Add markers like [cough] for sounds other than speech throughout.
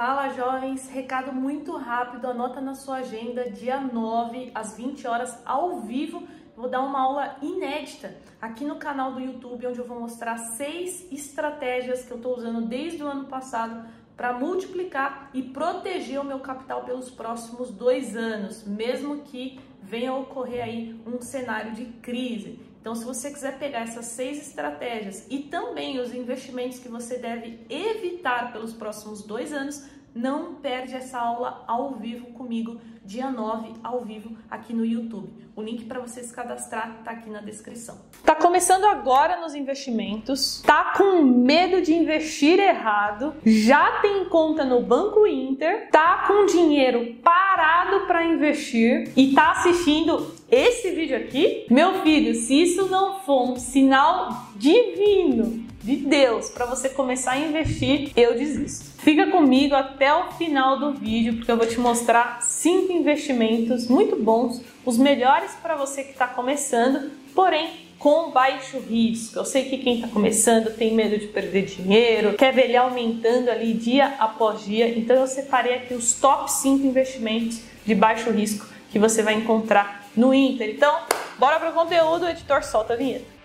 Fala jovens, recado muito rápido, anota na sua agenda, dia 9 às 20 horas ao vivo. Vou dar uma aula inédita aqui no canal do YouTube, onde eu vou mostrar seis estratégias que eu estou usando desde o ano passado para multiplicar e proteger o meu capital pelos próximos dois anos, mesmo que venha a ocorrer aí um cenário de crise. Então, se você quiser pegar essas seis estratégias e também os investimentos que você deve evitar pelos próximos dois anos, não perde essa aula ao vivo comigo, dia 9, ao vivo, aqui no YouTube. O link para você se cadastrar está aqui na descrição. Tá começando agora nos investimentos, tá com medo de investir errado, já tem conta no Banco Inter, tá com dinheiro parado para investir e tá assistindo esse vídeo aqui? Meu filho, se isso não for um sinal divino de Deus para você começar a investir, eu desisto. Fica comigo até o final do vídeo porque eu vou te mostrar cinco investimentos muito bons, os melhores para você que está começando, porém com baixo risco. Eu sei que quem está começando tem medo de perder dinheiro, quer ver ele aumentando ali dia após dia, então eu separei aqui os top 5 investimentos de baixo risco que você vai encontrar no Inter. Então, bora para o conteúdo, editor solta a vinheta.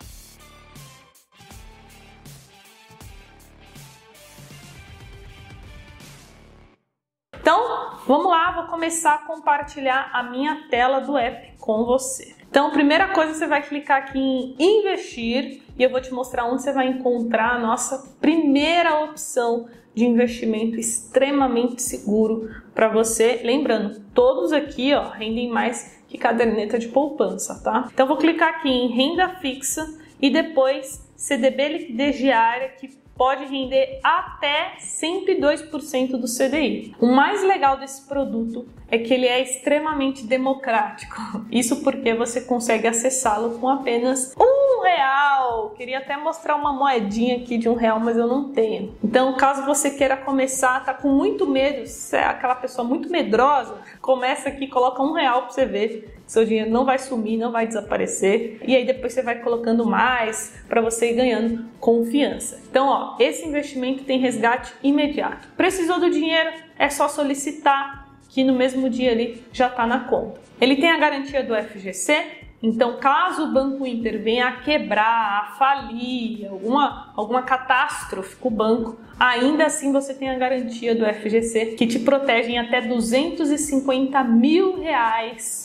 Vamos lá, vou começar a compartilhar a minha tela do app com você. Então, primeira coisa, você vai clicar aqui em investir e eu vou te mostrar onde você vai encontrar a nossa primeira opção de investimento extremamente seguro para você. Lembrando, todos aqui ó, rendem mais que caderneta de poupança, tá? Então, vou clicar aqui em renda fixa e depois CDB liquidez diária, que pode render até 102% do CDI. O mais legal desse produto é que ele é extremamente democrático. [laughs] Isso porque você consegue acessá-lo com apenas um real. Queria até mostrar uma moedinha aqui de um real, mas eu não tenho. Então, caso você queira começar, tá com muito medo, se é aquela pessoa muito medrosa, começa aqui, coloca um real para você ver seu dinheiro não vai sumir, não vai desaparecer. E aí depois você vai colocando mais para você ir ganhando confiança. Então, ó, esse investimento tem resgate imediato. Precisou do dinheiro? É só solicitar que no mesmo dia ali já está na conta. Ele tem a garantia do FGC, então, caso o Banco Inter venha a quebrar, a falir, alguma, alguma catástrofe com o banco, ainda assim você tem a garantia do FGC que te protege em até 250 mil reais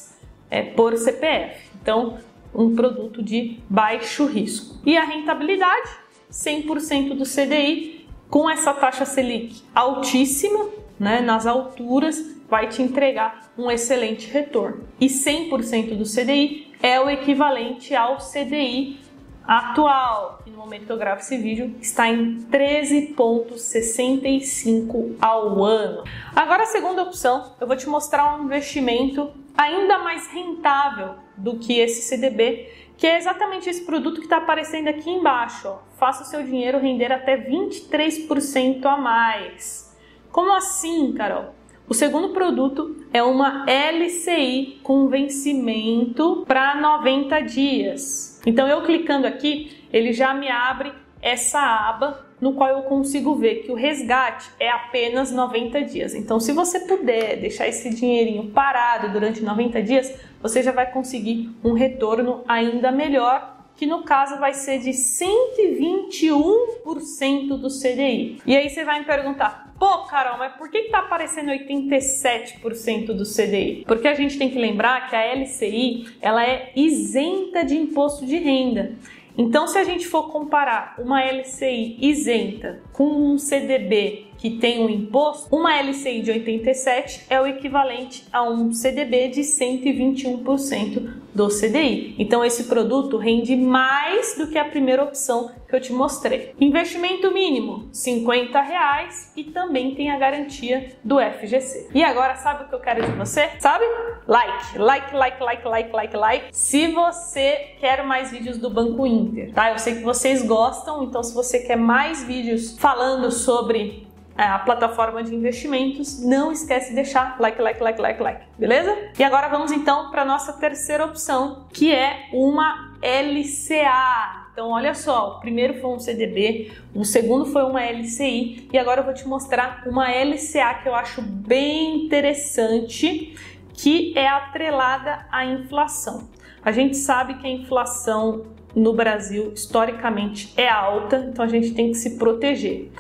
é, por CPF. Então, um produto de baixo risco. E a rentabilidade, 100% do CDI, com essa taxa Selic altíssima, né, nas alturas, vai te entregar um excelente retorno. E 100% do CDI é o equivalente ao CDI atual, que no momento que eu gravo esse vídeo está em 13,65 ao ano. Agora a segunda opção, eu vou te mostrar um investimento ainda mais rentável do que esse CDB, que é exatamente esse produto que está aparecendo aqui embaixo. Ó. Faça o seu dinheiro render até 23% a mais. Como assim, Carol? O segundo produto é uma LCI com vencimento para 90 dias. Então eu clicando aqui, ele já me abre essa aba no qual eu consigo ver que o resgate é apenas 90 dias. Então, se você puder deixar esse dinheirinho parado durante 90 dias, você já vai conseguir um retorno ainda melhor que no caso vai ser de 121% do CDI. E aí você vai me perguntar, pô, Carol, mas por que está aparecendo 87% do CDI? Porque a gente tem que lembrar que a LCI ela é isenta de imposto de renda. Então, se a gente for comparar uma LCI isenta com um CDB que tem um imposto, uma LCI de 87 é o equivalente a um CDB de 121% do CDI. Então esse produto rende mais do que a primeira opção que eu te mostrei. Investimento mínimo 50 reais e também tem a garantia do FGC. E agora sabe o que eu quero de você? Sabe? Like, like, like, like, like, like, like. Se você quer mais vídeos do Banco Inter, tá? Eu sei que vocês gostam, então se você quer mais vídeos falando sobre a plataforma de investimentos, não esquece de deixar like, like, like, like, like, beleza? E agora vamos então para nossa terceira opção, que é uma LCA. Então, olha só, o primeiro foi um CDB, o segundo foi uma LCI e agora eu vou te mostrar uma LCA que eu acho bem interessante, que é atrelada à inflação. A gente sabe que a inflação no Brasil historicamente é alta, então a gente tem que se proteger.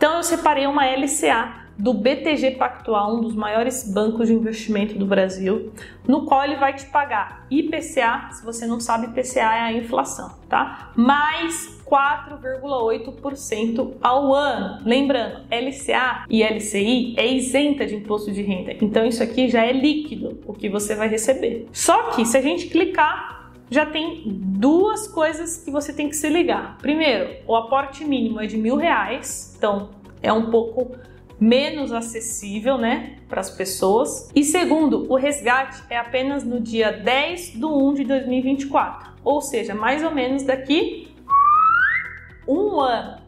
Então eu separei uma LCA do BTG Pactual, um dos maiores bancos de investimento do Brasil, no qual ele vai te pagar IPCA, se você não sabe, IPCA é a inflação, tá? Mais 4,8% ao ano. Lembrando, LCA e LCI é isenta de imposto de renda, então isso aqui já é líquido, o que você vai receber. Só que se a gente clicar já tem duas coisas que você tem que se ligar. Primeiro, o aporte mínimo é de mil reais, então é um pouco menos acessível, né, para as pessoas. E segundo, o resgate é apenas no dia 10 de 1 de 2024, ou seja, mais ou menos daqui um ano.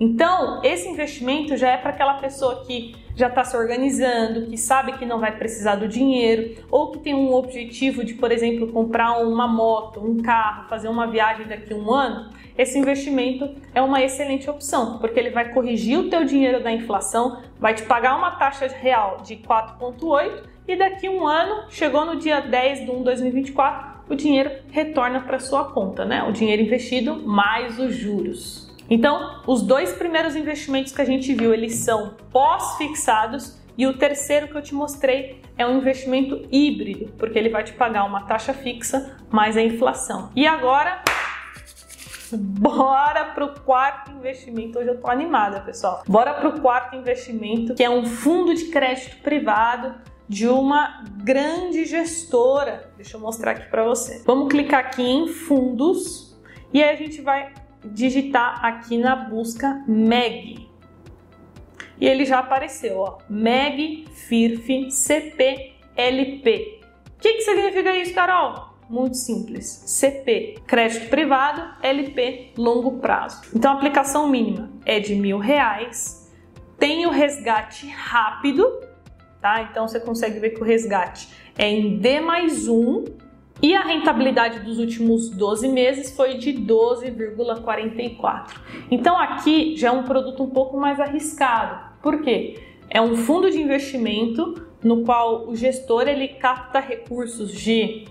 Então, esse investimento já é para aquela pessoa que já está se organizando, que sabe que não vai precisar do dinheiro, ou que tem um objetivo de, por exemplo, comprar uma moto, um carro, fazer uma viagem daqui a um ano, esse investimento é uma excelente opção, porque ele vai corrigir o teu dinheiro da inflação, vai te pagar uma taxa real de 4,8 e daqui a um ano, chegou no dia 10 de 1 de 2024, o dinheiro retorna para sua conta, né? O dinheiro investido mais os juros. Então, os dois primeiros investimentos que a gente viu, eles são pós-fixados e o terceiro que eu te mostrei é um investimento híbrido, porque ele vai te pagar uma taxa fixa mais a inflação. E agora, bora pro quarto investimento. Hoje eu tô animada, pessoal. Bora pro quarto investimento, que é um fundo de crédito privado de uma grande gestora. Deixa eu mostrar aqui para você. Vamos clicar aqui em fundos e aí a gente vai digitar aqui na busca MEG. E ele já apareceu, ó, MEG FIRF CPLP. O que, que significa isso, Carol? Muito simples. CP, crédito privado, LP, longo prazo. Então a aplicação mínima é de mil reais, tem o resgate rápido, tá? Então você consegue ver que o resgate é em D mais um e a rentabilidade dos últimos 12 meses foi de 12,44. Então aqui já é um produto um pouco mais arriscado. Por quê? É um fundo de investimento no qual o gestor ele capta recursos de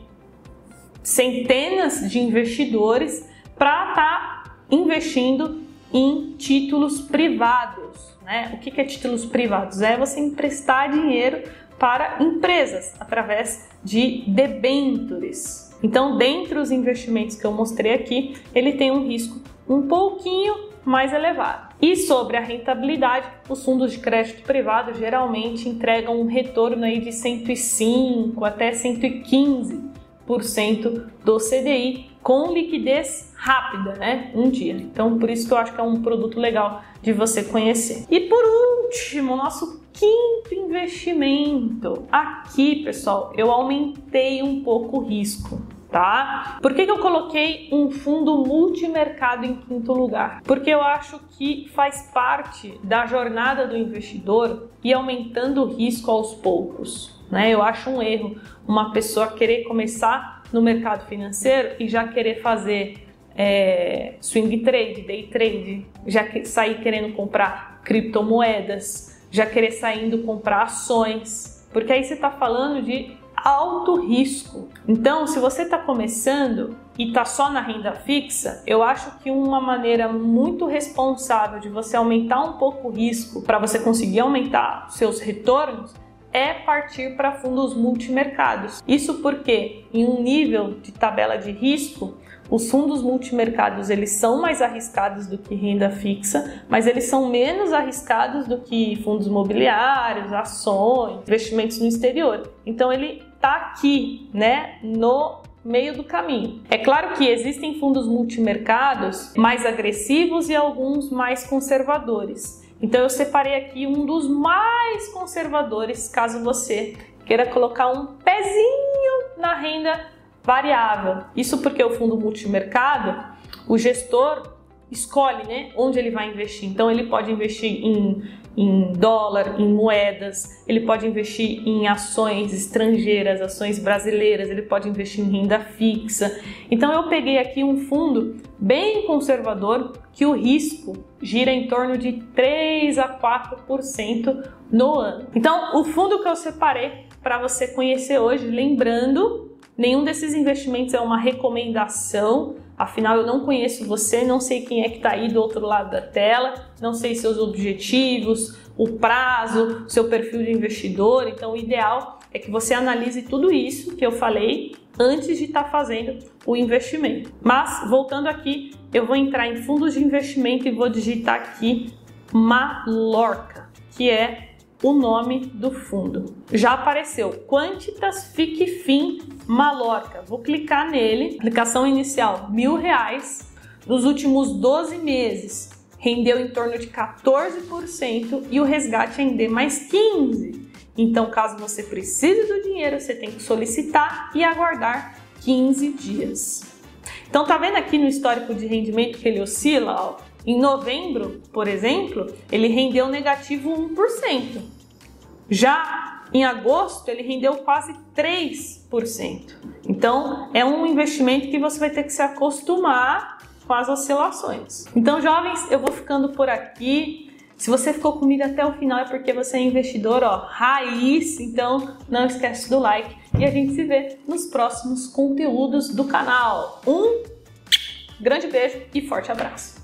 centenas de investidores para estar tá investindo em títulos privados. Né? O que é títulos privados? É você emprestar dinheiro para empresas através de debentures. Então, dentre os investimentos que eu mostrei aqui, ele tem um risco um pouquinho mais elevado. E sobre a rentabilidade, os fundos de crédito privado geralmente entregam um retorno aí de 105 até 115% do CDI com liquidez rápida, né? Um dia. Então, por isso que eu acho que é um produto legal de você conhecer. E por último, nosso quinto investimento. Aqui, pessoal, eu aumentei um pouco o risco. Tá? Por que, que eu coloquei um fundo multimercado em quinto lugar? Porque eu acho que faz parte da jornada do investidor e aumentando o risco aos poucos. Né? Eu acho um erro uma pessoa querer começar no mercado financeiro e já querer fazer é, swing trade, day trade, já que, sair querendo comprar criptomoedas, já querer saindo comprar ações, porque aí você está falando de alto risco. Então, se você está começando e está só na renda fixa, eu acho que uma maneira muito responsável de você aumentar um pouco o risco para você conseguir aumentar seus retornos é partir para fundos multimercados. Isso porque em um nível de tabela de risco os fundos multimercados eles são mais arriscados do que renda fixa, mas eles são menos arriscados do que fundos imobiliários, ações, investimentos no exterior. Então ele está aqui, né, no meio do caminho. É claro que existem fundos multimercados mais agressivos e alguns mais conservadores. Então eu separei aqui um dos mais conservadores, caso você queira colocar um pezinho na renda variável. Isso porque o fundo multimercado, o gestor escolhe né, onde ele vai investir. Então ele pode investir em em dólar, em moedas, ele pode investir em ações estrangeiras, ações brasileiras, ele pode investir em renda fixa. Então eu peguei aqui um fundo bem conservador que o risco gira em torno de 3 a 4% no ano. Então, o fundo que eu separei para você conhecer hoje, lembrando Nenhum desses investimentos é uma recomendação, afinal eu não conheço você, não sei quem é que está aí do outro lado da tela, não sei seus objetivos, o prazo, seu perfil de investidor. Então, o ideal é que você analise tudo isso que eu falei antes de estar tá fazendo o investimento. Mas, voltando aqui, eu vou entrar em fundos de investimento e vou digitar aqui Malorca, que é o nome do fundo. Já apareceu Quantitas Fin Malorca. Vou clicar nele. Aplicação inicial mil reais. Nos últimos 12 meses rendeu em torno de 14% e o resgate em D mais 15. Então, caso você precise do dinheiro, você tem que solicitar e aguardar 15 dias. Então, tá vendo aqui no histórico de rendimento que ele oscila? Ó, em novembro, por exemplo, ele rendeu negativo 1%. Já em agosto, ele rendeu quase 3%. Então, é um investimento que você vai ter que se acostumar com as oscilações. Então, jovens, eu vou ficando por aqui. Se você ficou comigo até o final é porque você é investidor, ó, raiz. Então, não esquece do like e a gente se vê nos próximos conteúdos do canal. Um grande beijo e forte abraço.